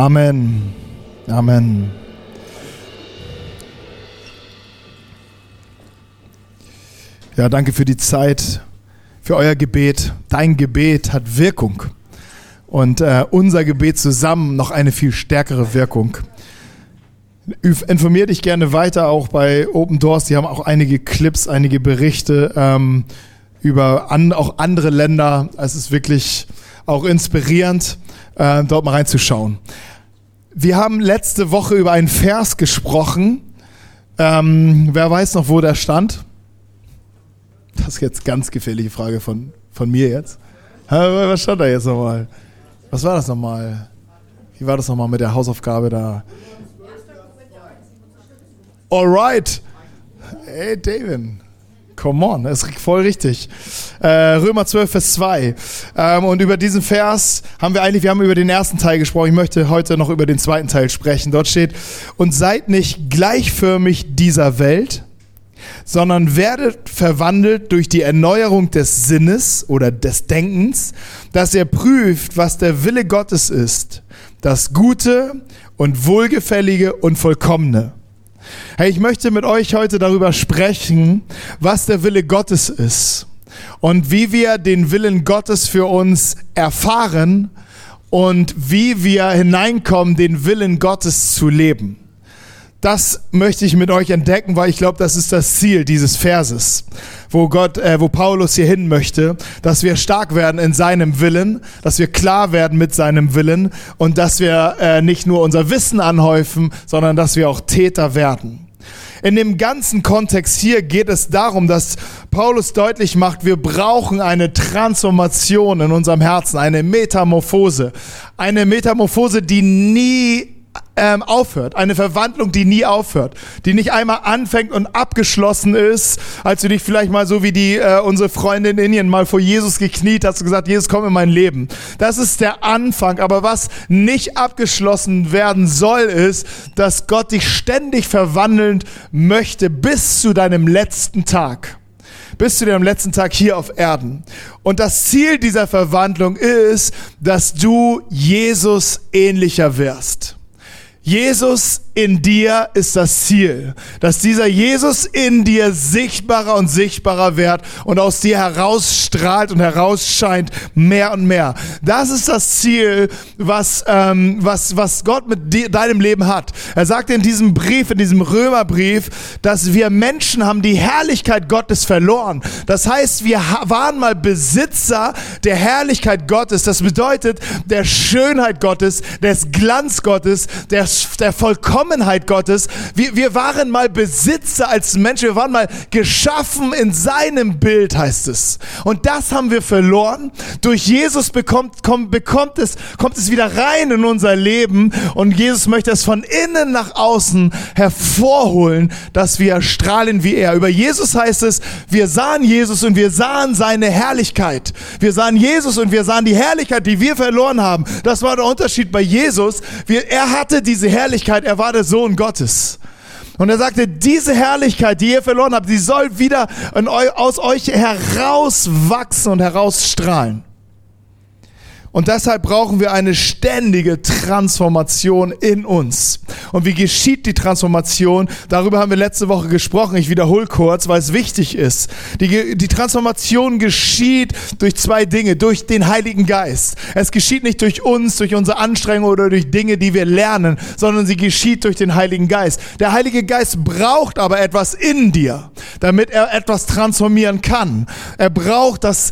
Amen. Amen. Ja, danke für die Zeit, für euer Gebet. Dein Gebet hat Wirkung und äh, unser Gebet zusammen noch eine viel stärkere Wirkung. Informier dich gerne weiter auch bei Open Doors. Die haben auch einige Clips, einige Berichte ähm, über an, auch andere Länder. Es ist wirklich auch inspirierend, äh, dort mal reinzuschauen. Wir haben letzte Woche über einen Vers gesprochen. Ähm, wer weiß noch, wo der stand? Das ist jetzt ganz gefährliche Frage von, von mir jetzt. Was stand da jetzt nochmal? Was war das nochmal? Wie war das nochmal mit der Hausaufgabe da? Alright. Hey, David. Come on, ist voll richtig. Äh, Römer 12, Vers 2. Ähm, und über diesen Vers haben wir eigentlich, wir haben über den ersten Teil gesprochen. Ich möchte heute noch über den zweiten Teil sprechen. Dort steht, und seid nicht gleichförmig dieser Welt, sondern werdet verwandelt durch die Erneuerung des Sinnes oder des Denkens, dass ihr prüft, was der Wille Gottes ist, das Gute und Wohlgefällige und Vollkommene. Hey, ich möchte mit euch heute darüber sprechen, was der Wille Gottes ist und wie wir den Willen Gottes für uns erfahren und wie wir hineinkommen, den Willen Gottes zu leben. Das möchte ich mit euch entdecken, weil ich glaube, das ist das Ziel dieses Verses, wo Gott, äh, wo Paulus hier hin möchte, dass wir stark werden in seinem Willen, dass wir klar werden mit seinem Willen und dass wir äh, nicht nur unser Wissen anhäufen, sondern dass wir auch Täter werden. In dem ganzen Kontext hier geht es darum, dass Paulus deutlich macht, wir brauchen eine Transformation in unserem Herzen, eine Metamorphose. Eine Metamorphose, die nie ähm, aufhört. Eine Verwandlung, die nie aufhört. Die nicht einmal anfängt und abgeschlossen ist, als du dich vielleicht mal so wie die äh, unsere Freundin in Indien mal vor Jesus gekniet hast und gesagt, Jesus, komm in mein Leben. Das ist der Anfang. Aber was nicht abgeschlossen werden soll, ist, dass Gott dich ständig verwandeln möchte bis zu deinem letzten Tag bis zu deinem letzten Tag hier auf Erden. Und das Ziel dieser Verwandlung ist, dass du Jesus ähnlicher wirst. Jesus in dir ist das Ziel, dass dieser Jesus in dir sichtbarer und sichtbarer wird und aus dir herausstrahlt und herausscheint mehr und mehr. Das ist das Ziel, was, ähm, was, was Gott mit dir, deinem Leben hat. Er sagt in diesem Brief, in diesem Römerbrief, dass wir Menschen haben die Herrlichkeit Gottes verloren. Das heißt, wir waren mal Besitzer der Herrlichkeit Gottes. Das bedeutet der Schönheit Gottes, des Glanz Gottes, der der Vollkommenheit Gottes. Wir, wir waren mal Besitzer als Menschen, wir waren mal geschaffen in seinem Bild, heißt es. Und das haben wir verloren. Durch Jesus bekommt, kommt, bekommt es, kommt es wieder rein in unser Leben und Jesus möchte es von innen nach außen hervorholen, dass wir strahlen wie er. Über Jesus heißt es, wir sahen Jesus und wir sahen seine Herrlichkeit. Wir sahen Jesus und wir sahen die Herrlichkeit, die wir verloren haben. Das war der Unterschied bei Jesus. Wir, er hatte diese Herrlichkeit, er war der Sohn Gottes. Und er sagte, diese Herrlichkeit, die ihr verloren habt, die soll wieder aus euch herauswachsen und herausstrahlen. Und deshalb brauchen wir eine ständige Transformation in uns. Und wie geschieht die Transformation? Darüber haben wir letzte Woche gesprochen. Ich wiederhole kurz, weil es wichtig ist. Die, die Transformation geschieht durch zwei Dinge. Durch den Heiligen Geist. Es geschieht nicht durch uns, durch unsere Anstrengung oder durch Dinge, die wir lernen, sondern sie geschieht durch den Heiligen Geist. Der Heilige Geist braucht aber etwas in dir, damit er etwas transformieren kann. Er braucht das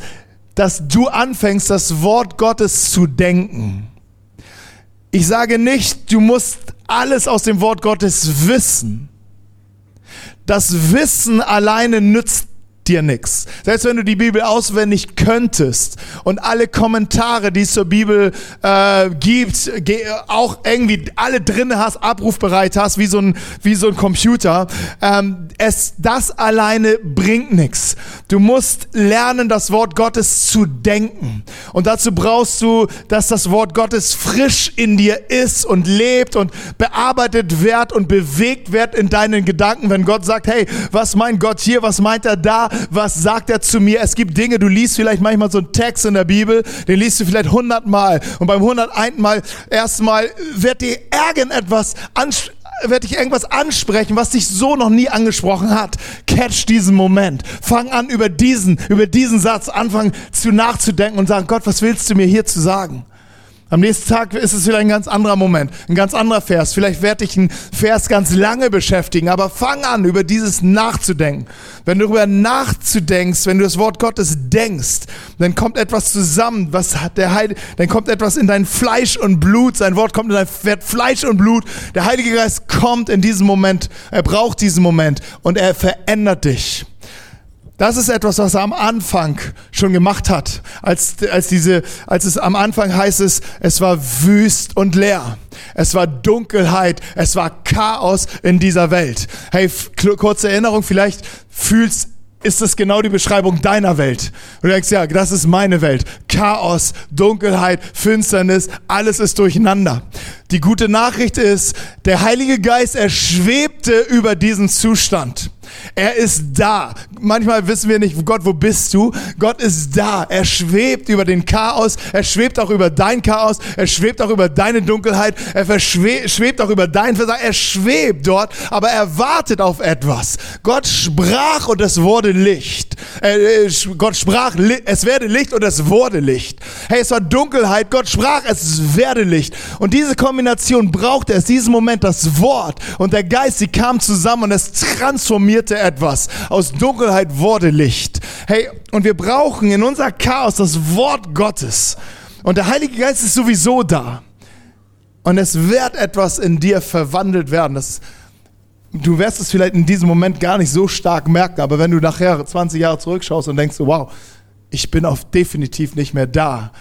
dass du anfängst, das Wort Gottes zu denken. Ich sage nicht, du musst alles aus dem Wort Gottes wissen. Das Wissen alleine nützt dir nichts. Selbst wenn du die Bibel auswendig könntest und alle Kommentare, die es zur Bibel äh, gibt, auch irgendwie alle drin hast, abrufbereit hast, wie so ein, wie so ein Computer, ähm, es, das alleine bringt nichts. Du musst lernen, das Wort Gottes zu denken. Und dazu brauchst du, dass das Wort Gottes frisch in dir ist und lebt und bearbeitet wird und bewegt wird in deinen Gedanken. Wenn Gott sagt, hey, was meint Gott hier, was meint er da, was sagt er zu mir? Es gibt Dinge, du liest vielleicht manchmal so einen Text in der Bibel, den liest du vielleicht hundertmal und beim hunderteinten Mal erstmal wird dir irgendetwas ansprechen wird dich irgendwas ansprechen, was dich so noch nie angesprochen hat. Catch diesen Moment. Fang an, über diesen, über diesen Satz anfangen zu nachzudenken und sagen, Gott, was willst du mir hier zu sagen? Am nächsten Tag ist es wieder ein ganz anderer Moment, ein ganz anderer Vers. Vielleicht werde ich einen Vers ganz lange beschäftigen, aber fang an, über dieses nachzudenken. Wenn du darüber nachzudenkst, wenn du das Wort Gottes denkst, dann kommt etwas zusammen, was hat der Heil, dann kommt etwas in dein Fleisch und Blut, sein Wort kommt in dein Fleisch und Blut. Der Heilige Geist kommt in diesem Moment, er braucht diesen Moment und er verändert dich. Das ist etwas, was er am Anfang schon gemacht hat. Als, als, diese, als es am Anfang heißt es, es war wüst und leer. Es war Dunkelheit. Es war Chaos in dieser Welt. Hey, kurze Erinnerung, vielleicht fühlst ist das genau die Beschreibung deiner Welt. Du denkst, ja, das ist meine Welt. Chaos, Dunkelheit, Finsternis, alles ist durcheinander. Die gute Nachricht ist, der Heilige Geist, er schwebte über diesen Zustand. Er ist da. Manchmal wissen wir nicht, Gott, wo bist du? Gott ist da. Er schwebt über den Chaos. Er schwebt auch über dein Chaos. Er schwebt auch über deine Dunkelheit. Er schwebt auch über dein Versagen. Er schwebt dort, aber er wartet auf etwas. Gott sprach und es wurde Licht. Äh, Gott sprach, es werde Licht und es wurde Licht. Hey, es war Dunkelheit. Gott sprach, es werde Licht. Und diese Kombination brauchte es, diesen Moment, das Wort und der Geist, sie kamen zusammen und es transformierte etwas. Aus Dunkelheit wurde Licht. Hey, und wir brauchen in unser Chaos das Wort Gottes. Und der Heilige Geist ist sowieso da. Und es wird etwas in dir verwandelt werden. Das, du wirst es vielleicht in diesem Moment gar nicht so stark merken, aber wenn du nachher 20 Jahre zurückschaust und denkst, wow, ich bin auf definitiv nicht mehr da,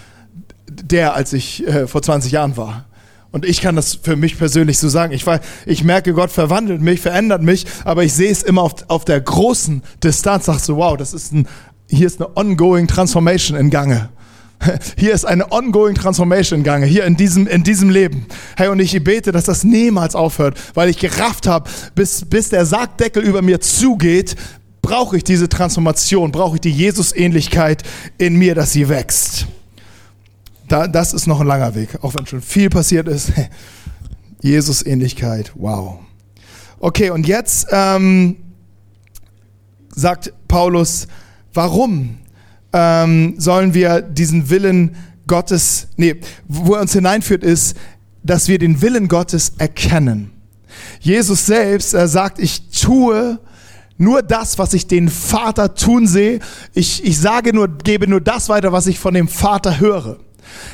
der, als ich äh, vor 20 Jahren war. Und ich kann das für mich persönlich so sagen. Ich, war, ich merke, Gott verwandelt mich, verändert mich, aber ich sehe es immer auf, auf der großen Distanz. Sag so, wow, das ist ein, hier ist eine ongoing Transformation in Gange. Hier ist eine ongoing Transformation in Gange, hier in diesem, in diesem Leben. Hey, und ich bete, dass das niemals aufhört, weil ich gerafft habe, bis, bis der Sargdeckel über mir zugeht, brauche ich diese Transformation, brauche ich die Jesusähnlichkeit in mir, dass sie wächst da, das ist noch ein langer Weg, auch wenn schon viel passiert ist. Jesus-Ähnlichkeit, wow. Okay, und jetzt ähm, sagt Paulus, warum ähm, sollen wir diesen Willen Gottes, nee, wo er uns hineinführt, ist, dass wir den Willen Gottes erkennen. Jesus selbst, er sagt, ich tue nur das, was ich den Vater tun sehe. Ich, ich sage nur, gebe nur das weiter, was ich von dem Vater höre.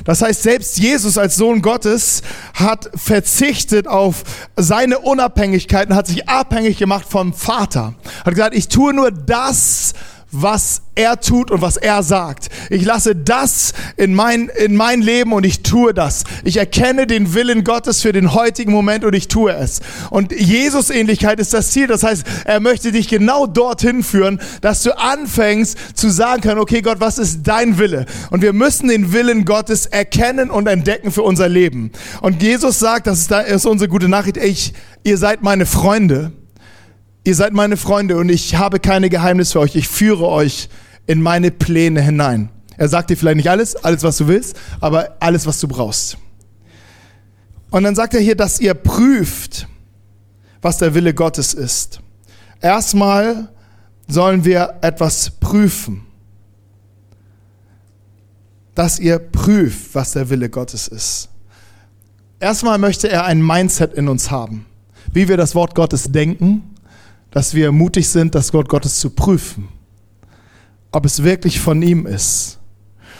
Das heißt, selbst Jesus als Sohn Gottes hat verzichtet auf seine Unabhängigkeit und hat sich abhängig gemacht vom Vater. Hat gesagt, ich tue nur das, er tut und was er sagt. Ich lasse das in mein, in mein Leben und ich tue das. Ich erkenne den Willen Gottes für den heutigen Moment und ich tue es. Und Jesus-Ähnlichkeit ist das Ziel. Das heißt, er möchte dich genau dorthin führen, dass du anfängst zu sagen können, okay Gott, was ist dein Wille? Und wir müssen den Willen Gottes erkennen und entdecken für unser Leben. Und Jesus sagt, das ist, da, ist unsere gute Nachricht, ich, ihr seid meine Freunde Ihr seid meine Freunde und ich habe keine Geheimnisse für euch. Ich führe euch in meine Pläne hinein. Er sagt dir vielleicht nicht alles, alles was du willst, aber alles was du brauchst. Und dann sagt er hier, dass ihr prüft, was der Wille Gottes ist. Erstmal sollen wir etwas prüfen. Dass ihr prüft, was der Wille Gottes ist. Erstmal möchte er ein Mindset in uns haben, wie wir das Wort Gottes denken dass wir mutig sind, das Wort Gottes zu prüfen, ob es wirklich von ihm ist.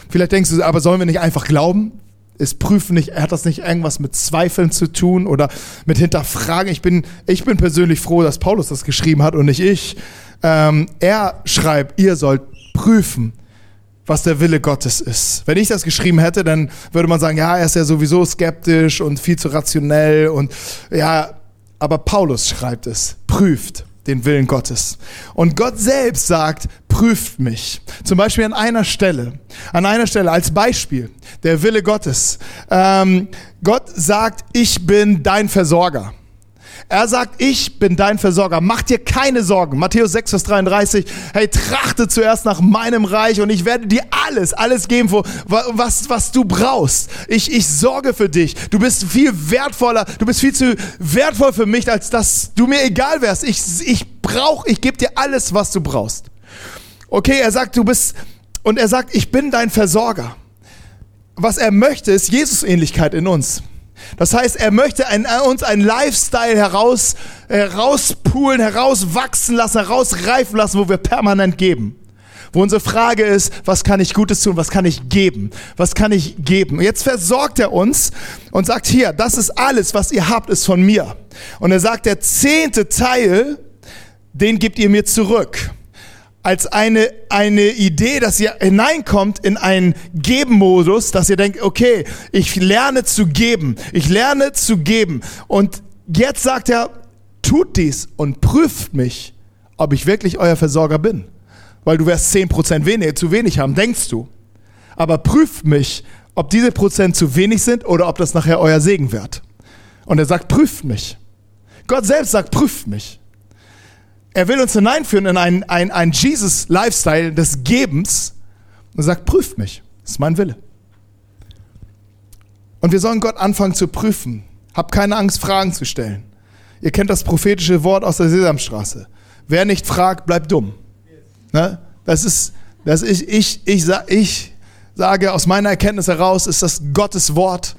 Vielleicht denkst du, aber sollen wir nicht einfach glauben? Ist prüfen nicht, hat das nicht irgendwas mit Zweifeln zu tun oder mit Hinterfragen? Ich bin, ich bin persönlich froh, dass Paulus das geschrieben hat und nicht ich. Ähm, er schreibt, ihr sollt prüfen, was der Wille Gottes ist. Wenn ich das geschrieben hätte, dann würde man sagen, ja, er ist ja sowieso skeptisch und viel zu rationell und ja, aber Paulus schreibt es, prüft den Willen Gottes. Und Gott selbst sagt, prüft mich. Zum Beispiel an einer Stelle, an einer Stelle als Beispiel, der Wille Gottes. Ähm, Gott sagt, ich bin dein Versorger. Er sagt, ich bin dein Versorger. Mach dir keine Sorgen. Matthäus 6, Vers 33. Hey, trachte zuerst nach meinem Reich und ich werde dir alles, alles geben, was, was du brauchst. Ich, ich sorge für dich. Du bist viel wertvoller. Du bist viel zu wertvoll für mich, als dass du mir egal wärst. Ich, ich brauch, ich gebe dir alles, was du brauchst. Okay, er sagt, du bist, und er sagt, ich bin dein Versorger. Was er möchte, ist Jesus-Ähnlichkeit in uns. Das heißt, er möchte ein, äh, uns einen Lifestyle heraus, herauspulen, herauswachsen lassen, herausreifen lassen, wo wir permanent geben. Wo unsere Frage ist, was kann ich Gutes tun, was kann ich geben, was kann ich geben. jetzt versorgt er uns und sagt hier, das ist alles, was ihr habt, ist von mir. Und er sagt, der zehnte Teil, den gebt ihr mir zurück als eine, eine Idee, dass ihr hineinkommt in einen Geben-Modus, dass ihr denkt, okay, ich lerne zu geben, ich lerne zu geben. Und jetzt sagt er, tut dies und prüft mich, ob ich wirklich euer Versorger bin. Weil du wirst 10% weniger, zu wenig haben, denkst du. Aber prüft mich, ob diese Prozent zu wenig sind oder ob das nachher euer Segen wird. Und er sagt, prüft mich. Gott selbst sagt, prüft mich. Er will uns hineinführen in einen, einen, einen Jesus-Lifestyle des Gebens und sagt, prüft mich, das ist mein Wille. Und wir sollen Gott anfangen zu prüfen. Hab keine Angst, Fragen zu stellen. Ihr kennt das prophetische Wort aus der Sesamstraße. Wer nicht fragt, bleibt dumm. Ne? Das ist, das ich, ich, ich, ich sage aus meiner Erkenntnis heraus, ist das Gottes Wort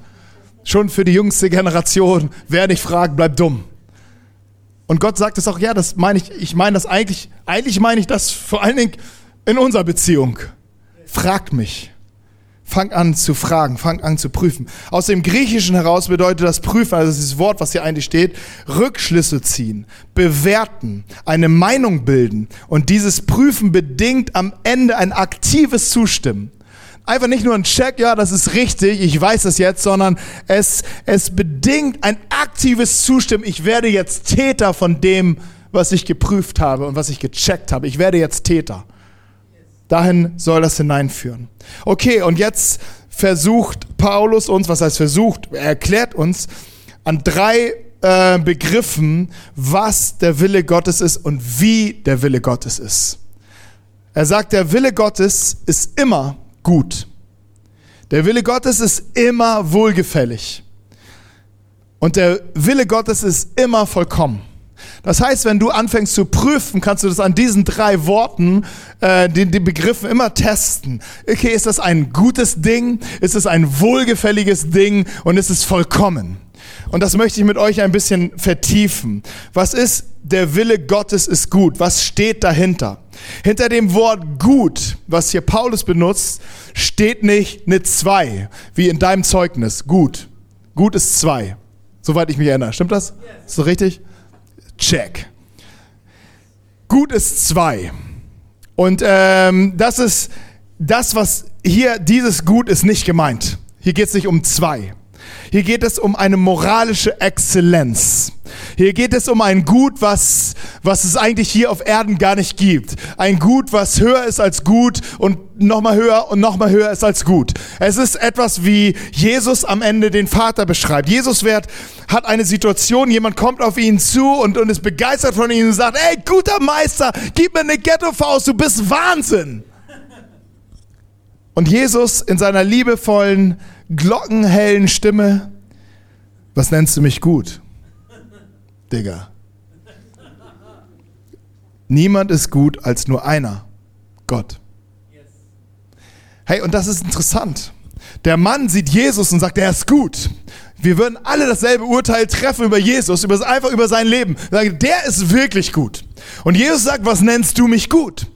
schon für die jüngste Generation. Wer nicht fragt, bleibt dumm. Und Gott sagt es auch, ja, das meine ich, ich meine das eigentlich, eigentlich meine ich das vor allen Dingen in unserer Beziehung. Fragt mich. Fang an zu fragen, fang an zu prüfen. Aus dem Griechischen heraus bedeutet das Prüfen, also dieses Wort, was hier eigentlich steht, Rückschlüsse ziehen, bewerten, eine Meinung bilden. Und dieses Prüfen bedingt am Ende ein aktives Zustimmen einfach nicht nur ein Check, ja, das ist richtig, ich weiß es jetzt, sondern es, es bedingt ein aktives Zustimmen. Ich werde jetzt Täter von dem, was ich geprüft habe und was ich gecheckt habe. Ich werde jetzt Täter. Dahin soll das hineinführen. Okay, und jetzt versucht Paulus uns, was heißt versucht, er erklärt uns an drei äh, Begriffen, was der Wille Gottes ist und wie der Wille Gottes ist. Er sagt, der Wille Gottes ist immer gut. Der Wille Gottes ist immer wohlgefällig. Und der Wille Gottes ist immer vollkommen. Das heißt, wenn du anfängst zu prüfen, kannst du das an diesen drei Worten, äh, den, den Begriffen immer testen. Okay, ist das ein gutes Ding? Ist es ein wohlgefälliges Ding? Und ist es vollkommen? Und das möchte ich mit euch ein bisschen vertiefen. Was ist der Wille Gottes ist gut? Was steht dahinter? Hinter dem Wort gut, was hier Paulus benutzt, steht nicht eine zwei, wie in deinem Zeugnis. Gut. Gut ist zwei. Soweit ich mich erinnere. Stimmt das? Ist so richtig? Check. Gut ist zwei. Und ähm, das ist das, was hier, dieses Gut ist nicht gemeint. Hier geht es nicht um zwei. Hier geht es um eine moralische Exzellenz. Hier geht es um ein Gut, was, was es eigentlich hier auf Erden gar nicht gibt. Ein Gut, was höher ist als gut und nochmal höher und nochmal höher ist als gut. Es ist etwas, wie Jesus am Ende den Vater beschreibt. Jesus wird, hat eine Situation, jemand kommt auf ihn zu und, und ist begeistert von ihm und sagt, ey, guter Meister, gib mir eine Ghetto-Faust, du bist Wahnsinn. Und Jesus in seiner liebevollen, glockenhellen Stimme, was nennst du mich gut? Digga. Niemand ist gut als nur einer, Gott. Hey, und das ist interessant. Der Mann sieht Jesus und sagt, er ist gut. Wir würden alle dasselbe Urteil treffen über Jesus, über, einfach über sein Leben. Der ist wirklich gut. Und Jesus sagt, was nennst du mich gut?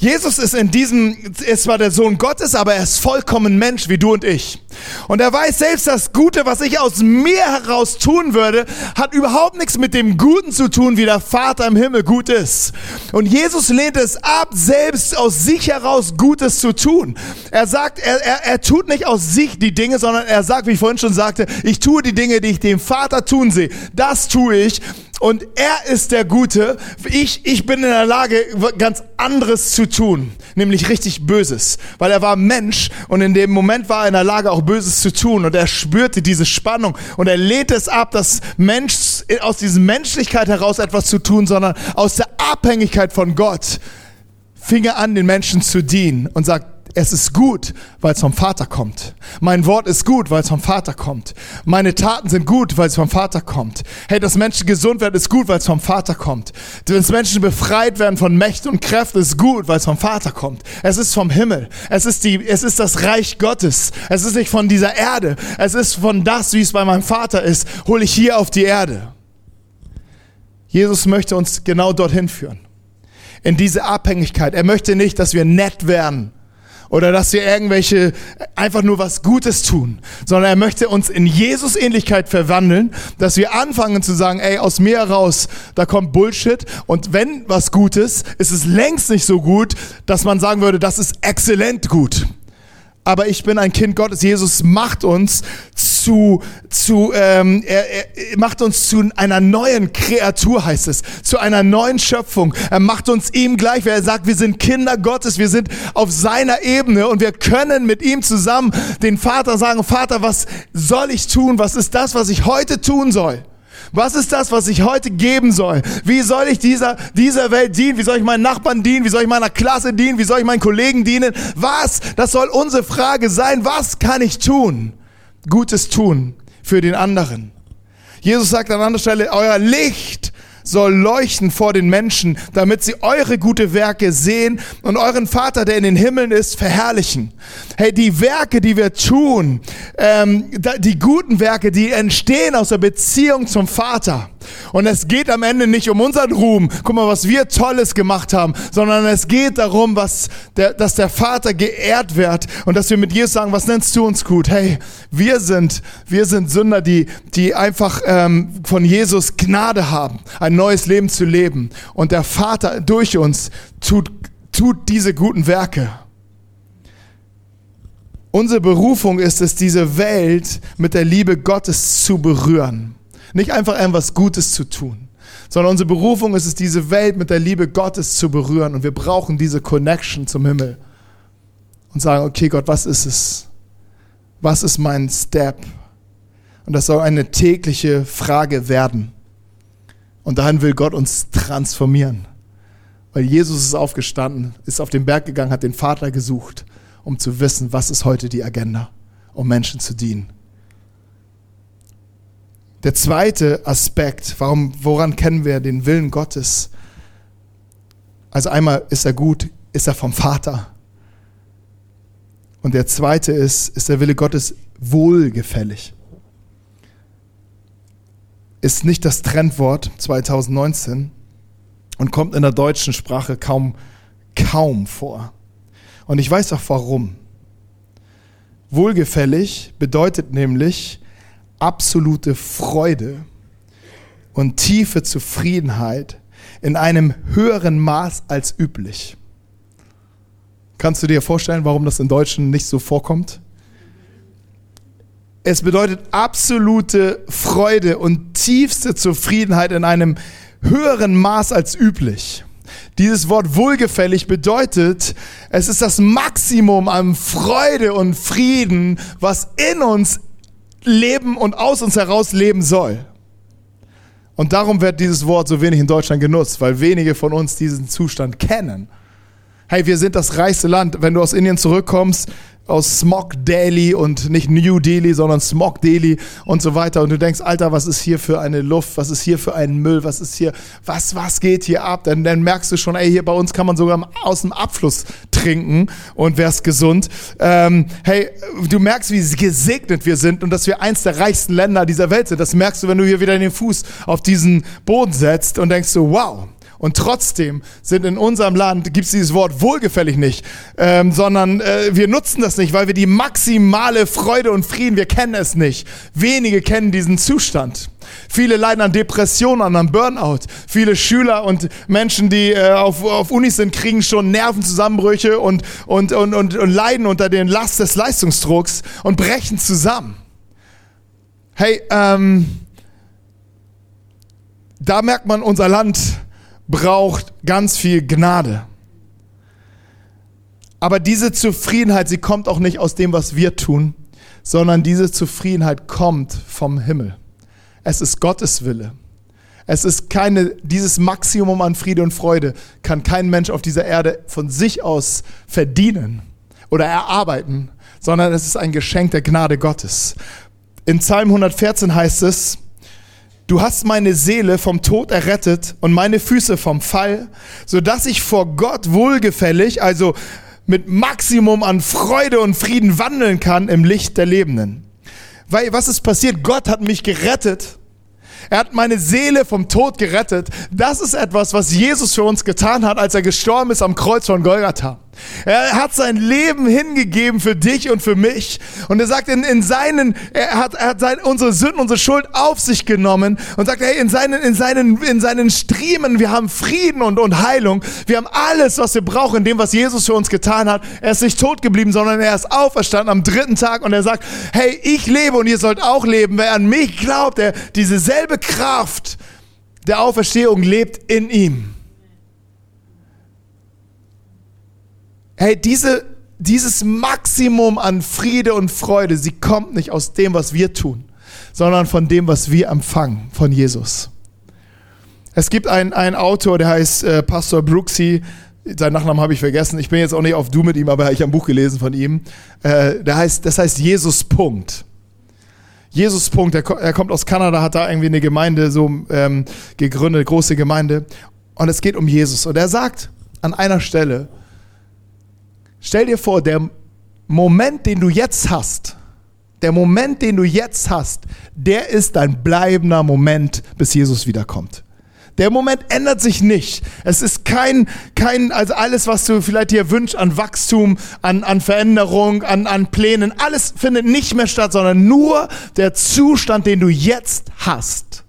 Jesus ist in diesem, ist zwar der Sohn Gottes, aber er ist vollkommen Mensch wie du und ich. Und er weiß selbst, das Gute, was ich aus mir heraus tun würde, hat überhaupt nichts mit dem Guten zu tun, wie der Vater im Himmel gut ist. Und Jesus lehnt es ab, selbst aus sich heraus Gutes zu tun. Er sagt, er, er, er tut nicht aus sich die Dinge, sondern er sagt, wie ich vorhin schon sagte, ich tue die Dinge, die ich dem Vater tun sehe. Das tue ich und er ist der Gute. Ich, ich bin in der Lage, ganz anderes zu tun, nämlich richtig Böses, weil er war Mensch und in dem Moment war er in der Lage, auch Böses zu tun. Und er spürte diese Spannung. Und er lehnt es ab, dass Mensch aus dieser Menschlichkeit heraus etwas zu tun, sondern aus der Abhängigkeit von Gott, fing er an, den Menschen zu dienen und sagt, es ist gut, weil es vom Vater kommt. Mein Wort ist gut, weil es vom Vater kommt. Meine Taten sind gut, weil es vom Vater kommt. Hey, dass Menschen gesund werden, ist gut, weil es vom Vater kommt. Dass Menschen befreit werden von Mächten und Kräften, ist gut, weil es vom Vater kommt. Es ist vom Himmel. Es ist, die, es ist das Reich Gottes. Es ist nicht von dieser Erde. Es ist von das, wie es bei meinem Vater ist, hole ich hier auf die Erde. Jesus möchte uns genau dorthin führen. In diese Abhängigkeit. Er möchte nicht, dass wir nett werden oder dass wir irgendwelche einfach nur was Gutes tun, sondern er möchte uns in Jesus Ähnlichkeit verwandeln, dass wir anfangen zu sagen, ey, aus mir heraus, da kommt Bullshit. Und wenn was Gutes, ist es längst nicht so gut, dass man sagen würde, das ist exzellent gut aber ich bin ein Kind Gottes. Jesus macht uns zu, zu ähm, er, er macht uns zu einer neuen Kreatur, heißt es, zu einer neuen Schöpfung. Er macht uns ihm gleich, weil er sagt, wir sind Kinder Gottes, wir sind auf seiner Ebene und wir können mit ihm zusammen den Vater sagen, Vater, was soll ich tun? Was ist das, was ich heute tun soll? Was ist das, was ich heute geben soll? Wie soll ich dieser, dieser Welt dienen? Wie soll ich meinen Nachbarn dienen? Wie soll ich meiner Klasse dienen? Wie soll ich meinen Kollegen dienen? Was? Das soll unsere Frage sein. Was kann ich tun? Gutes tun für den anderen. Jesus sagt an anderer Stelle, euer Licht soll leuchten vor den Menschen, damit sie eure gute Werke sehen und euren Vater, der in den Himmeln ist, verherrlichen. Hey, die Werke, die wir tun, ähm, die guten Werke, die entstehen aus der Beziehung zum Vater. Und es geht am Ende nicht um unseren Ruhm, guck mal, was wir Tolles gemacht haben, sondern es geht darum, was der, dass der Vater geehrt wird und dass wir mit Jesus sagen, was nennst du uns gut? Hey, wir sind, wir sind Sünder, die, die einfach ähm, von Jesus Gnade haben, ein neues Leben zu leben. Und der Vater durch uns tut, tut diese guten Werke. Unsere Berufung ist es, diese Welt mit der Liebe Gottes zu berühren. Nicht einfach etwas Gutes zu tun, sondern unsere Berufung ist es, diese Welt mit der Liebe Gottes zu berühren. Und wir brauchen diese Connection zum Himmel. Und sagen, okay Gott, was ist es? Was ist mein Step? Und das soll eine tägliche Frage werden. Und dahin will Gott uns transformieren. Weil Jesus ist aufgestanden, ist auf den Berg gegangen, hat den Vater gesucht, um zu wissen, was ist heute die Agenda, um Menschen zu dienen. Der zweite Aspekt, warum, woran kennen wir den Willen Gottes? Also einmal ist er gut, ist er vom Vater. Und der zweite ist, ist der Wille Gottes wohlgefällig. Ist nicht das Trendwort 2019 und kommt in der deutschen Sprache kaum, kaum vor. Und ich weiß auch warum. Wohlgefällig bedeutet nämlich, absolute Freude und tiefe Zufriedenheit in einem höheren Maß als üblich. Kannst du dir vorstellen, warum das in Deutschen nicht so vorkommt? Es bedeutet absolute Freude und tiefste Zufriedenheit in einem höheren Maß als üblich. Dieses Wort wohlgefällig bedeutet, es ist das Maximum an Freude und Frieden, was in uns leben und aus uns heraus leben soll. Und darum wird dieses Wort so wenig in Deutschland genutzt, weil wenige von uns diesen Zustand kennen. Hey, wir sind das reichste Land. Wenn du aus Indien zurückkommst, aus Smog Delhi und nicht New Delhi, sondern Smog Delhi und so weiter. Und du denkst, Alter, was ist hier für eine Luft? Was ist hier für ein Müll? Was ist hier, was, was geht hier ab? Dann, dann merkst du schon, ey, hier bei uns kann man sogar aus dem Abfluss trinken und wär's gesund. Ähm, hey, du merkst, wie gesegnet wir sind und dass wir eins der reichsten Länder dieser Welt sind. Das merkst du, wenn du hier wieder den Fuß auf diesen Boden setzt und denkst so, wow, und trotzdem sind in unserem Land, gibt es dieses Wort wohlgefällig nicht, ähm, sondern äh, wir nutzen das nicht, weil wir die maximale Freude und Frieden, wir kennen es nicht. Wenige kennen diesen Zustand. Viele leiden an Depressionen, an Burnout. Viele Schüler und Menschen, die äh, auf, auf Unis sind, kriegen schon Nervenzusammenbrüche und, und, und, und, und leiden unter den Last des Leistungsdrucks und brechen zusammen. Hey, ähm, da merkt man, unser Land braucht ganz viel Gnade. Aber diese Zufriedenheit, sie kommt auch nicht aus dem, was wir tun, sondern diese Zufriedenheit kommt vom Himmel. Es ist Gottes Wille. Es ist keine, dieses Maximum an Friede und Freude kann kein Mensch auf dieser Erde von sich aus verdienen oder erarbeiten, sondern es ist ein Geschenk der Gnade Gottes. In Psalm 114 heißt es, Du hast meine Seele vom Tod errettet und meine Füße vom Fall, so dass ich vor Gott wohlgefällig, also mit Maximum an Freude und Frieden wandeln kann im Licht der Lebenden. Weil was ist passiert? Gott hat mich gerettet er hat meine Seele vom Tod gerettet. Das ist etwas, was Jesus für uns getan hat, als er gestorben ist am Kreuz von Golgatha. Er hat sein Leben hingegeben für dich und für mich. Und er sagt, in, in seinen, er hat, er hat sein, unsere Sünden, unsere Schuld auf sich genommen und sagt, hey, in seinen, in seinen, in seinen Striemen, wir haben Frieden und, und Heilung. Wir haben alles, was wir brauchen, in dem, was Jesus für uns getan hat. Er ist nicht tot geblieben, sondern er ist auferstanden am dritten Tag und er sagt, hey, ich lebe und ihr sollt auch leben. Wer an mich glaubt, der, diese selbe Kraft der Auferstehung lebt in ihm. Hey, diese, dieses Maximum an Friede und Freude, sie kommt nicht aus dem, was wir tun, sondern von dem, was wir empfangen von Jesus. Es gibt einen, einen Autor, der heißt äh, Pastor Brooksy, seinen Nachnamen habe ich vergessen. Ich bin jetzt auch nicht auf Du mit ihm, aber ich habe ein Buch gelesen von ihm. Äh, der heißt, das heißt Jesus Punkt. Jesus Punkt, er, er, kommt aus Kanada, hat da irgendwie eine Gemeinde so ähm, gegründet, große Gemeinde. Und es geht um Jesus. Und er sagt an einer Stelle, Stell dir vor, der Moment, den du jetzt hast, der Moment, den du jetzt hast, der ist dein bleibender Moment, bis Jesus wiederkommt. Der Moment ändert sich nicht. Es ist kein, kein, also alles, was du vielleicht dir wünschst an Wachstum, an, an Veränderung, an, an Plänen, alles findet nicht mehr statt, sondern nur der Zustand, den du jetzt hast.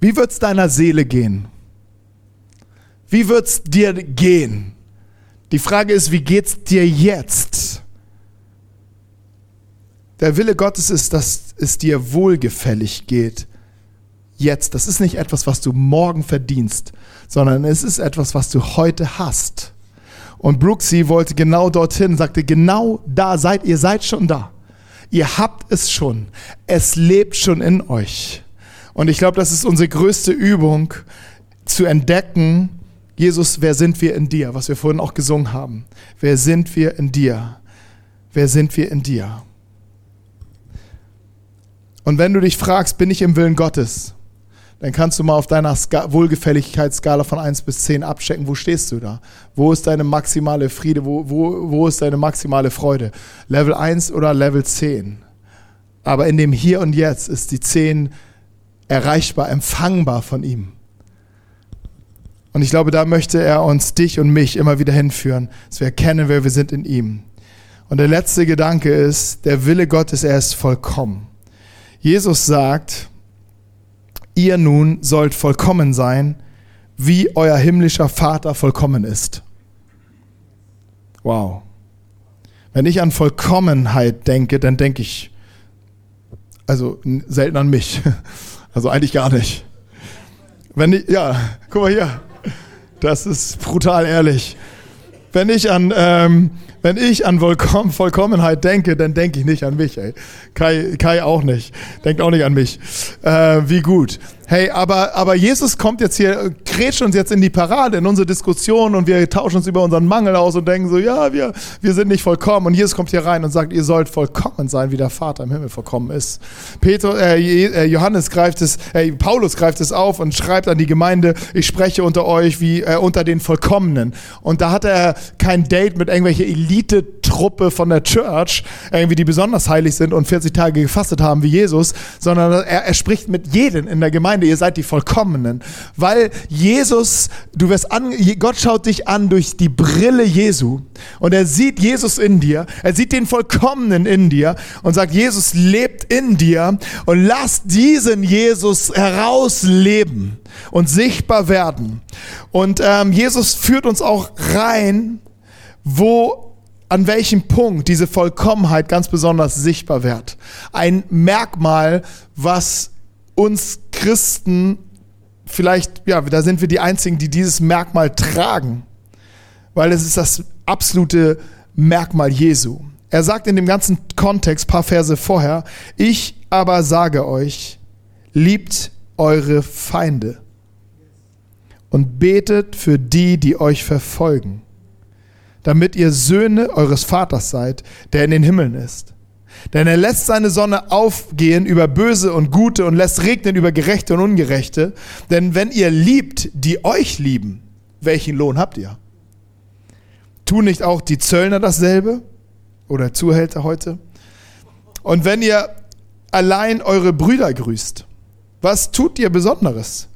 Wie wird's deiner Seele gehen? Wie wird's dir gehen? Die Frage ist, wie geht's dir jetzt? Der Wille Gottes ist, dass es dir wohlgefällig geht. Jetzt. Das ist nicht etwas, was du morgen verdienst, sondern es ist etwas, was du heute hast. Und Brooksy wollte genau dorthin, sagte, genau da seid ihr, seid schon da. Ihr habt es schon. Es lebt schon in euch. Und ich glaube, das ist unsere größte Übung, zu entdecken, Jesus, wer sind wir in dir? Was wir vorhin auch gesungen haben. Wer sind wir in dir? Wer sind wir in dir? Und wenn du dich fragst, bin ich im Willen Gottes? Dann kannst du mal auf deiner Ska Wohlgefälligkeitsskala von 1 bis 10 abchecken, wo stehst du da? Wo ist deine maximale Friede? Wo, wo, wo ist deine maximale Freude? Level 1 oder Level 10? Aber in dem Hier und Jetzt ist die 10 erreichbar, empfangbar von ihm. Und ich glaube, da möchte er uns, dich und mich immer wieder hinführen, dass wir erkennen, wer wir sind in ihm. Und der letzte Gedanke ist, der Wille Gottes, er ist vollkommen. Jesus sagt, ihr nun sollt vollkommen sein, wie euer himmlischer Vater vollkommen ist. Wow. Wenn ich an Vollkommenheit denke, dann denke ich, also selten an mich. Also eigentlich gar nicht. Wenn ich, ja, guck mal hier. Das ist brutal ehrlich. Wenn ich an, ähm, wenn ich an Vollkommenheit denke, dann denke ich nicht an mich. Ey. Kai, Kai auch nicht. Denkt auch nicht an mich. Äh, wie gut. Hey, aber, aber Jesus kommt jetzt hier, grätscht uns jetzt in die Parade, in unsere Diskussion und wir tauschen uns über unseren Mangel aus und denken so, ja, wir, wir sind nicht vollkommen. Und Jesus kommt hier rein und sagt, ihr sollt vollkommen sein, wie der Vater im Himmel vollkommen ist. Peter, äh, äh, Johannes greift es, äh, Paulus greift es auf und schreibt an die Gemeinde, ich spreche unter euch wie äh, unter den Vollkommenen. Und da hat er kein Date mit irgendwelcher Elite-Truppe von der Church, irgendwie die besonders heilig sind und 40 Tage gefastet haben wie Jesus, sondern er, er spricht mit jedem in der Gemeinde Gemeinde, ihr seid die Vollkommenen. Weil Jesus, du wirst an, Gott schaut dich an durch die Brille Jesu und er sieht Jesus in dir, er sieht den Vollkommenen in dir und sagt, Jesus lebt in dir und lass diesen Jesus herausleben und sichtbar werden. Und ähm, Jesus führt uns auch rein, wo an welchem Punkt diese Vollkommenheit ganz besonders sichtbar wird. Ein Merkmal, was uns Christen vielleicht, ja, da sind wir die Einzigen, die dieses Merkmal tragen, weil es ist das absolute Merkmal Jesu. Er sagt in dem ganzen Kontext, paar Verse vorher, ich aber sage euch, liebt eure Feinde und betet für die, die euch verfolgen, damit ihr Söhne eures Vaters seid, der in den Himmeln ist. Denn er lässt seine Sonne aufgehen über Böse und Gute und lässt regnen über Gerechte und Ungerechte. Denn wenn ihr liebt, die euch lieben, welchen Lohn habt ihr? Tun nicht auch die Zöllner dasselbe? Oder Zuhälter heute? Und wenn ihr allein eure Brüder grüßt, was tut ihr Besonderes?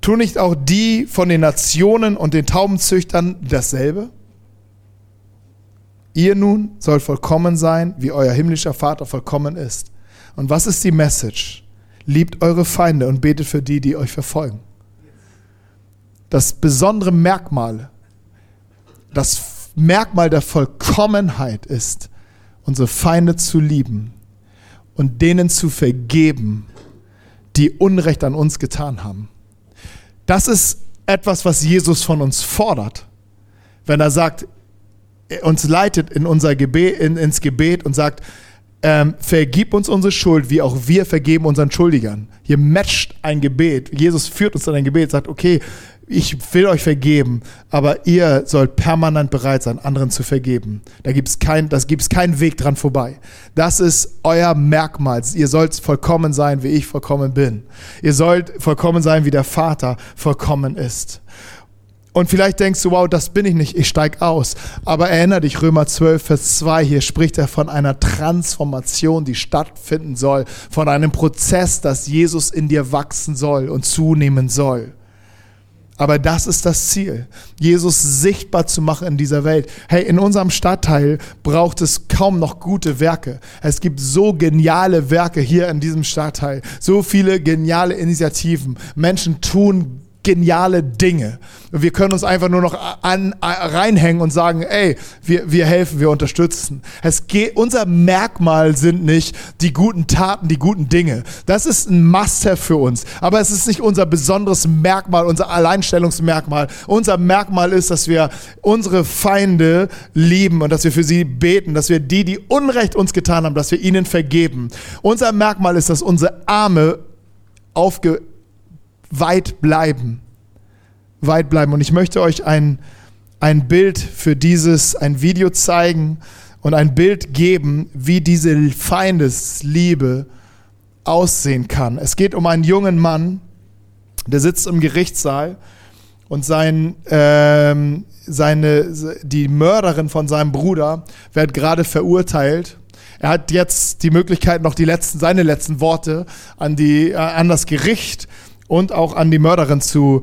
Tun nicht auch die von den Nationen und den Taubenzüchtern dasselbe? Ihr nun sollt vollkommen sein, wie euer himmlischer Vater vollkommen ist. Und was ist die Message? Liebt eure Feinde und betet für die, die euch verfolgen. Das besondere Merkmal, das Merkmal der Vollkommenheit ist, unsere Feinde zu lieben und denen zu vergeben, die Unrecht an uns getan haben. Das ist etwas, was Jesus von uns fordert, wenn er sagt, uns leitet in unser Gebet, in, ins Gebet und sagt, ähm, vergib uns unsere Schuld, wie auch wir vergeben unseren Schuldigern. Hier matcht ein Gebet. Jesus führt uns in ein Gebet, sagt, okay, ich will euch vergeben, aber ihr sollt permanent bereit sein, anderen zu vergeben. Da gibt's kein, das gibt's keinen Weg dran vorbei. Das ist euer Merkmal. Ihr sollt vollkommen sein, wie ich vollkommen bin. Ihr sollt vollkommen sein, wie der Vater vollkommen ist. Und vielleicht denkst du, wow, das bin ich nicht, ich steig aus. Aber erinnere dich, Römer 12, Vers 2, hier spricht er von einer Transformation, die stattfinden soll, von einem Prozess, dass Jesus in dir wachsen soll und zunehmen soll. Aber das ist das Ziel, Jesus sichtbar zu machen in dieser Welt. Hey, in unserem Stadtteil braucht es kaum noch gute Werke. Es gibt so geniale Werke hier in diesem Stadtteil, so viele geniale Initiativen. Menschen tun geniale Dinge. Wir können uns einfach nur noch an, reinhängen und sagen, ey, wir, wir helfen, wir unterstützen. Es geht, unser Merkmal sind nicht die guten Taten, die guten Dinge. Das ist ein Must-have für uns. Aber es ist nicht unser besonderes Merkmal, unser Alleinstellungsmerkmal. Unser Merkmal ist, dass wir unsere Feinde lieben und dass wir für sie beten, dass wir die, die Unrecht uns getan haben, dass wir ihnen vergeben. Unser Merkmal ist, dass unsere Arme aufge weit bleiben. Weit bleiben. Und ich möchte euch ein, ein Bild für dieses, ein Video zeigen und ein Bild geben, wie diese Feindesliebe aussehen kann. Es geht um einen jungen Mann, der sitzt im Gerichtssaal und sein, ähm, seine, die Mörderin von seinem Bruder wird gerade verurteilt. Er hat jetzt die Möglichkeit, noch die letzten, seine letzten Worte an, die, äh, an das Gericht und auch an die Mörderin zu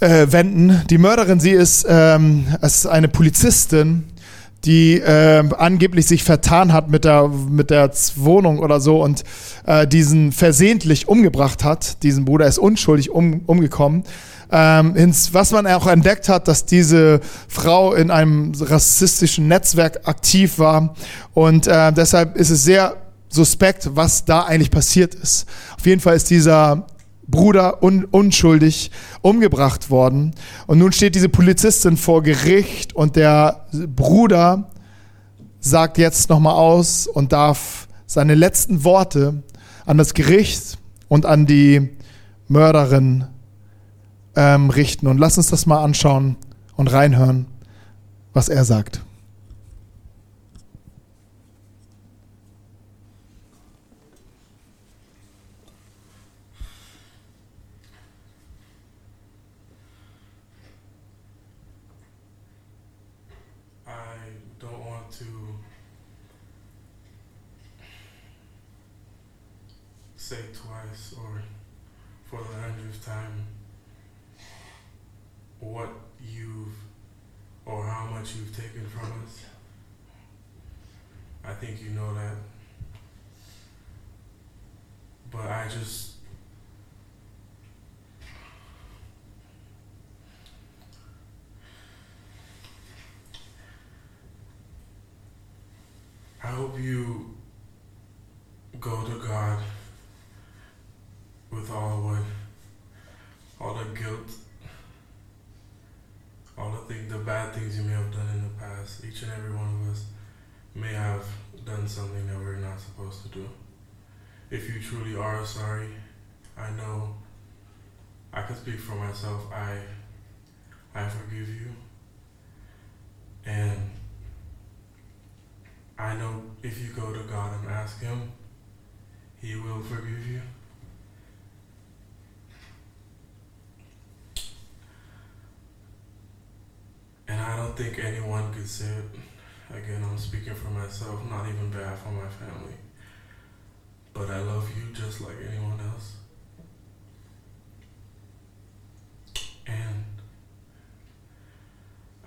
äh, wenden. Die Mörderin, sie ist, ähm, ist eine Polizistin, die äh, angeblich sich vertan hat mit der, mit der Wohnung oder so und äh, diesen versehentlich umgebracht hat. Diesen Bruder ist unschuldig um, umgekommen. Ähm, ins, was man auch entdeckt hat, dass diese Frau in einem rassistischen Netzwerk aktiv war und äh, deshalb ist es sehr suspekt, was da eigentlich passiert ist. Auf jeden Fall ist dieser Bruder un unschuldig umgebracht worden. Und nun steht diese Polizistin vor Gericht und der Bruder sagt jetzt nochmal aus und darf seine letzten Worte an das Gericht und an die Mörderin ähm, richten. Und lass uns das mal anschauen und reinhören, was er sagt. I just I hope you go to God with all what all the guilt, all the things, the bad things you may have done in the past. Each and every one of us may have done something that we're not supposed to do. If you truly are sorry, I know I can speak for myself. I I forgive you. And I know if you go to God and ask Him, He will forgive you. And I don't think anyone could say it. Again, I'm speaking for myself, not even bad for my family. But I love you just like anyone else. And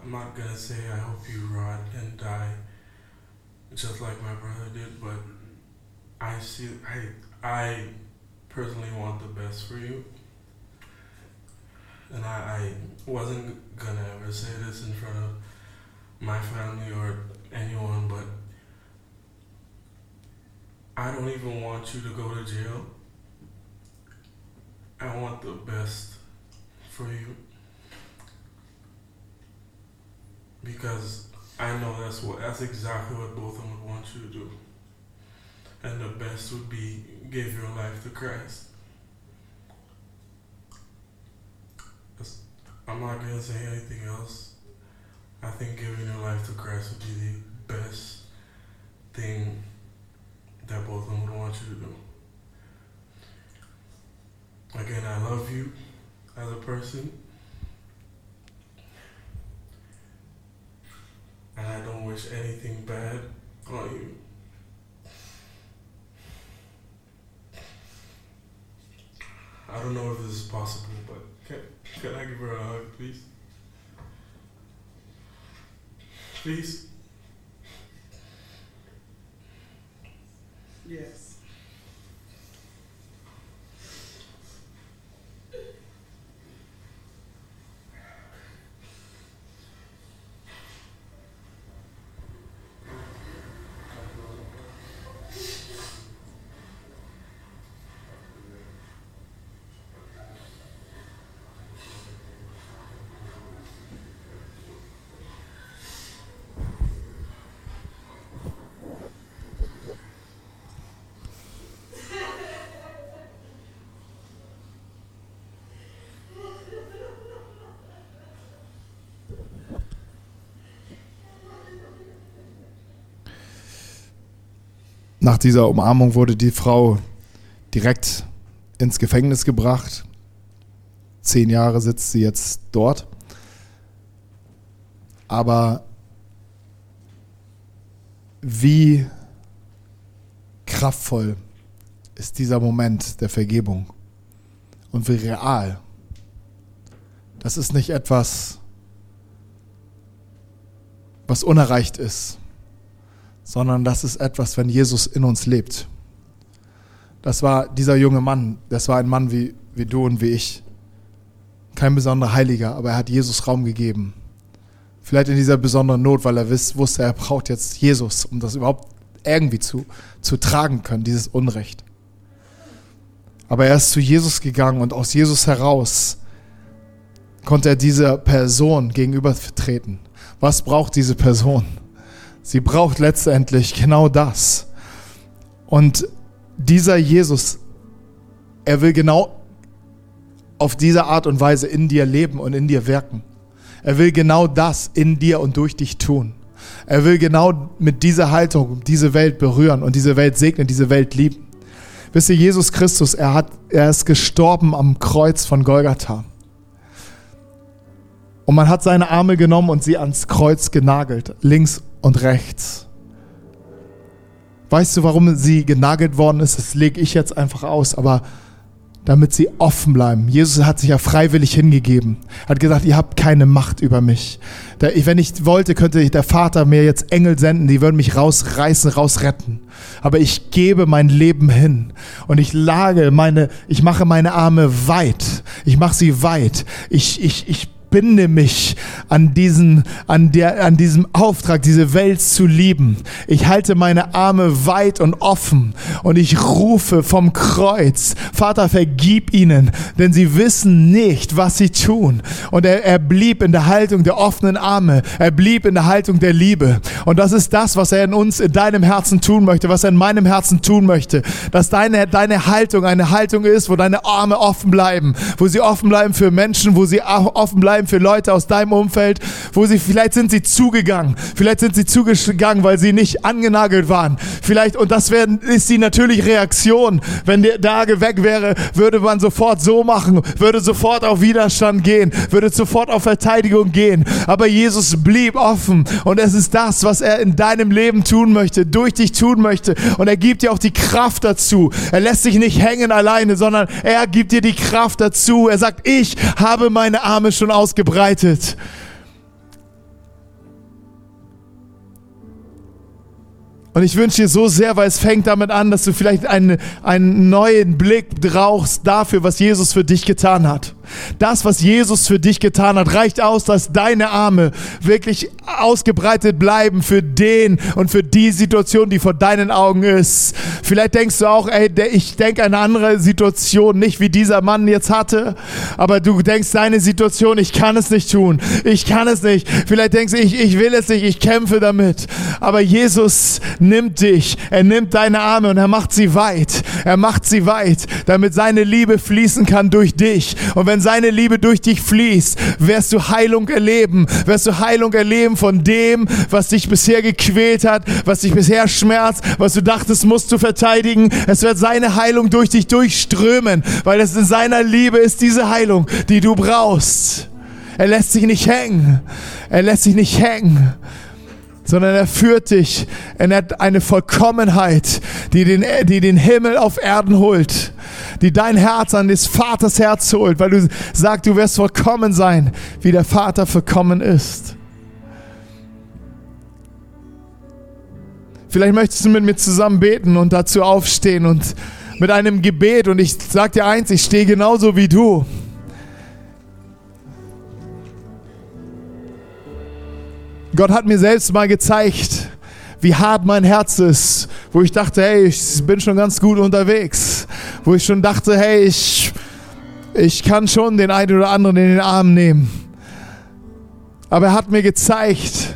I'm not gonna say I hope you rot and die just like my brother did, but I see I I personally want the best for you. And I, I wasn't gonna ever say this in front of my family or anyone, but I don't even want you to go to jail. I want the best for you. Because I know that's what that's exactly what both of them would want you to do. And the best would be give your life to Christ. I'm not gonna say anything else. I think giving your life to Christ would be the best thing that both of them would want you to do. Again, I love you as a person. And I don't wish anything bad on you. I don't know if this is possible, but can, can I give her a hug, please? Please? Yes. Nach dieser Umarmung wurde die Frau direkt ins Gefängnis gebracht. Zehn Jahre sitzt sie jetzt dort. Aber wie kraftvoll ist dieser Moment der Vergebung und wie real. Das ist nicht etwas, was unerreicht ist sondern das ist etwas, wenn Jesus in uns lebt. Das war dieser junge Mann, das war ein Mann wie, wie du und wie ich. Kein besonderer Heiliger, aber er hat Jesus Raum gegeben. Vielleicht in dieser besonderen Not, weil er wiss, wusste, er braucht jetzt Jesus, um das überhaupt irgendwie zu, zu tragen können, dieses Unrecht. Aber er ist zu Jesus gegangen und aus Jesus heraus konnte er dieser Person gegenübertreten. Was braucht diese Person? Sie braucht letztendlich genau das. Und dieser Jesus, er will genau auf diese Art und Weise in dir leben und in dir wirken. Er will genau das in dir und durch dich tun. Er will genau mit dieser Haltung diese Welt berühren und diese Welt segnen, diese Welt lieben. Wisst ihr, Jesus Christus, er, hat, er ist gestorben am Kreuz von Golgatha. Und man hat seine Arme genommen und sie ans Kreuz genagelt, links und rechts. Weißt du, warum sie genagelt worden ist? Das lege ich jetzt einfach aus, aber damit sie offen bleiben. Jesus hat sich ja freiwillig hingegeben. Hat gesagt, ihr habt keine Macht über mich. wenn ich wollte, könnte der Vater mir jetzt Engel senden, die würden mich rausreißen, rausretten. Aber ich gebe mein Leben hin und ich lage meine, ich mache meine Arme weit. Ich mache sie weit. Ich, ich, ich binde mich an diesen, an der, an diesem Auftrag, diese Welt zu lieben. Ich halte meine Arme weit und offen und ich rufe vom Kreuz, Vater, vergib ihnen, denn sie wissen nicht, was sie tun. Und er, er blieb in der Haltung der offenen Arme. Er blieb in der Haltung der Liebe. Und das ist das, was er in uns, in deinem Herzen tun möchte, was er in meinem Herzen tun möchte. Dass deine, deine Haltung eine Haltung ist, wo deine Arme offen bleiben, wo sie offen bleiben für Menschen, wo sie offen bleiben für Leute aus deinem Umfeld, wo sie, vielleicht sind sie zugegangen, vielleicht sind sie zugegangen, weil sie nicht angenagelt waren. Vielleicht, und das werden, ist die natürliche Reaktion. Wenn der Dage weg wäre, würde man sofort so machen, würde sofort auf Widerstand gehen, würde sofort auf Verteidigung gehen. Aber Jesus blieb offen und es ist das, was er in deinem Leben tun möchte, durch dich tun möchte. Und er gibt dir auch die Kraft dazu. Er lässt sich nicht hängen alleine, sondern er gibt dir die Kraft dazu. Er sagt, ich habe meine Arme schon ausgebreitet. Und ich wünsche dir so sehr, weil es fängt damit an, dass du vielleicht einen, einen neuen Blick brauchst dafür, was Jesus für dich getan hat. Das, was Jesus für dich getan hat, reicht aus, dass deine Arme wirklich ausgebreitet bleiben für den und für die Situation, die vor deinen Augen ist. Vielleicht denkst du auch, ey, ich denke eine andere Situation, nicht wie dieser Mann jetzt hatte, aber du denkst deine Situation, ich kann es nicht tun, ich kann es nicht. Vielleicht denkst du, ich, ich will es nicht, ich kämpfe damit. Aber Jesus nimmt dich, er nimmt deine Arme und er macht sie weit. Er macht sie weit, damit seine Liebe fließen kann durch dich. Und wenn seine Liebe durch dich fließt, wirst du Heilung erleben, wirst du Heilung erleben von dem, was dich bisher gequält hat, was dich bisher schmerzt, was du dachtest, musst du verteidigen. Es wird seine Heilung durch dich durchströmen, weil es in seiner Liebe ist diese Heilung, die du brauchst. Er lässt sich nicht hängen. Er lässt sich nicht hängen sondern er führt dich in eine Vollkommenheit, die den, die den Himmel auf Erden holt, die dein Herz an des Vaters Herz holt, weil du sagst, du wirst vollkommen sein, wie der Vater vollkommen ist. Vielleicht möchtest du mit mir zusammen beten und dazu aufstehen und mit einem Gebet und ich sag dir eins, ich stehe genauso wie du. Gott hat mir selbst mal gezeigt, wie hart mein Herz ist, wo ich dachte, hey, ich bin schon ganz gut unterwegs, wo ich schon dachte, hey, ich, ich kann schon den einen oder anderen in den Arm nehmen. Aber er hat mir gezeigt,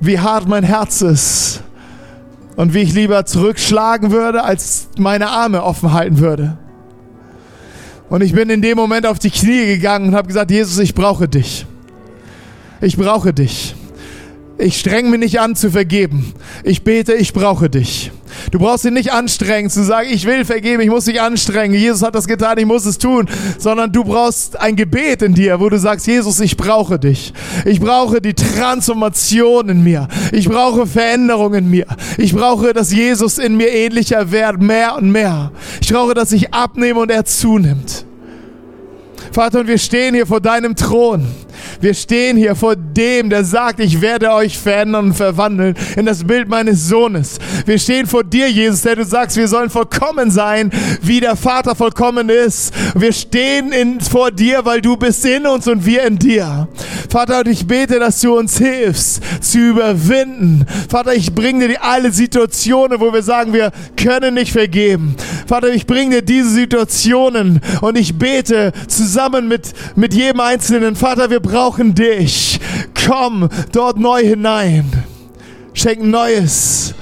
wie hart mein Herz ist und wie ich lieber zurückschlagen würde, als meine Arme offen halten würde. Und ich bin in dem Moment auf die Knie gegangen und habe gesagt, Jesus, ich brauche dich. Ich brauche dich. Ich streng mich nicht an zu vergeben. Ich bete, ich brauche dich. Du brauchst dich nicht anstrengen zu sagen, ich will vergeben, ich muss dich anstrengen. Jesus hat das getan, ich muss es tun. Sondern du brauchst ein Gebet in dir, wo du sagst, Jesus, ich brauche dich. Ich brauche die Transformation in mir. Ich brauche Veränderung in mir. Ich brauche, dass Jesus in mir ähnlicher wird, mehr und mehr. Ich brauche, dass ich abnehme und er zunimmt. Vater, und wir stehen hier vor deinem Thron. Wir stehen hier vor dem, der sagt, ich werde euch verändern und verwandeln in das Bild meines Sohnes. Wir stehen vor dir, Jesus, der du sagst, wir sollen vollkommen sein, wie der Vater vollkommen ist. Wir stehen in, vor dir, weil du bist in uns und wir in dir. Vater, und ich bete, dass du uns hilfst, zu überwinden. Vater, ich bringe dir alle Situationen, wo wir sagen, wir können nicht vergeben. Vater, ich bringe dir diese Situationen und ich bete zusammen mit, mit jedem Einzelnen. Vater, wir brauchen dich. Komm dort neu hinein. Schenk Neues.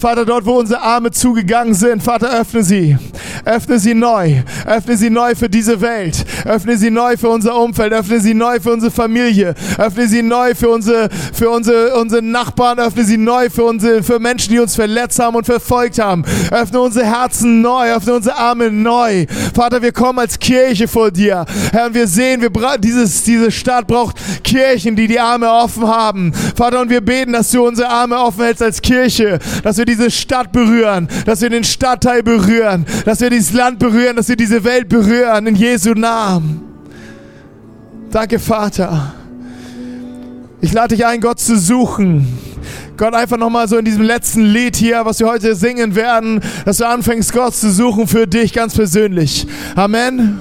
Vater, dort, wo unsere Arme zugegangen sind, Vater, öffne sie. Öffne sie neu. Öffne sie neu für diese Welt. Öffne sie neu für unser Umfeld. Öffne sie neu für unsere Familie. Öffne sie neu für unsere, für unsere, unsere Nachbarn. Öffne sie neu für unsere, für Menschen, die uns verletzt haben und verfolgt haben. Öffne unsere Herzen neu. Öffne unsere Arme neu. Vater, wir kommen als Kirche vor dir. Herr, und wir sehen, wir dieses, diese Stadt braucht Kirchen, die die Arme offen haben. Vater, und wir beten, dass du unsere Arme offen hältst als Kirche. Dass wir diese Stadt berühren, dass wir den Stadtteil berühren, dass wir dieses Land berühren, dass wir diese Welt berühren, in Jesu Namen. Danke, Vater. Ich lade dich ein, Gott zu suchen. Gott, einfach nochmal so in diesem letzten Lied hier, was wir heute singen werden, dass du anfängst, Gott zu suchen für dich ganz persönlich. Amen.